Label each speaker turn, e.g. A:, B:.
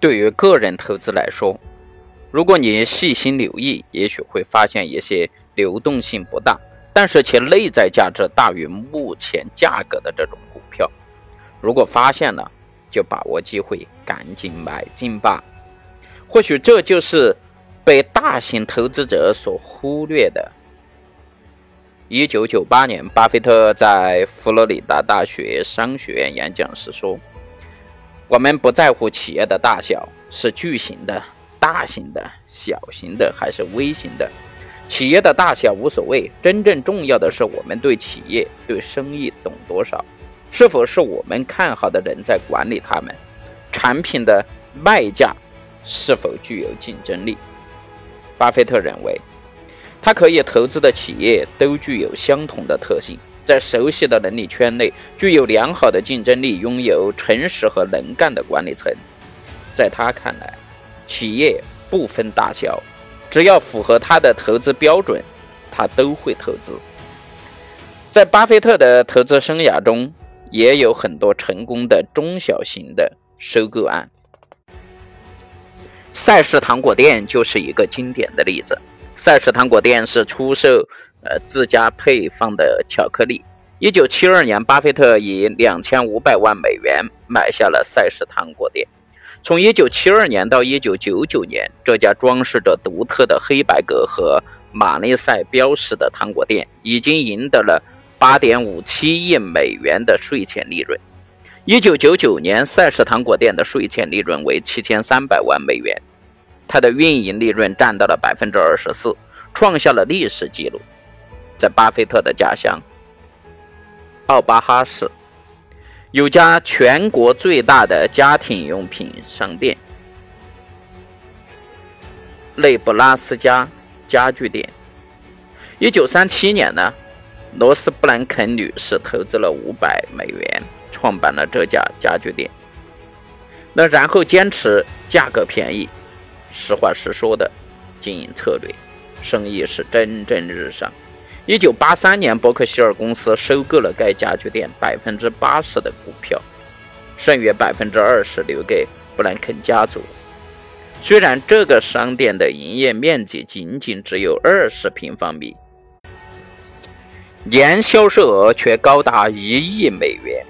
A: 对于个人投资来说，如果你细心留意，也许会发现一些流动性不大，但是其内在价值大于目前价格的这种股票。如果发现了，就把握机会，赶紧买进吧。或许这就是被大型投资者所忽略的。一九九八年，巴菲特在佛罗里达大学商学院演讲时说：“我们不在乎企业的大小，是巨型的。”大型的、小型的还是微型的，企业的大小无所谓，真正重要的是我们对企业、对生意懂多少，是否是我们看好的人在管理他们，产品的卖价是否具有竞争力。巴菲特认为，他可以投资的企业都具有相同的特性，在熟悉的能力圈内具有良好的竞争力，拥有诚实和能干的管理层。在他看来。企业不分大小，只要符合他的投资标准，他都会投资。在巴菲特的投资生涯中，也有很多成功的中小型的收购案。赛事糖果店就是一个经典的例子。赛氏糖果店是出售呃自家配方的巧克力。一九七二年，巴菲特以两千五百万美元买下了赛氏糖果店。从1972年到1999年，这家装饰着独特的黑白格和马内赛标识的糖果店已经赢得了8.57亿美元的税前利润。1999年，赛氏糖果店的税前利润为7300万美元，它的运营利润占到了24%，创下了历史记录。在巴菲特的家乡奥巴哈市。有家全国最大的家庭用品商店——内布拉斯加家具店。一九三七年呢，罗斯布兰肯女士投资了五百美元，创办了这家家具店。那然后坚持价格便宜、实话实说的经营策略，生意是蒸蒸日上。一九八三年，伯克希尔公司收购了该家具店百分之八十的股票，剩余百分之二十留给布兰肯家族。虽然这个商店的营业面积仅仅只有二十平方米，年销售额却高达一亿美元。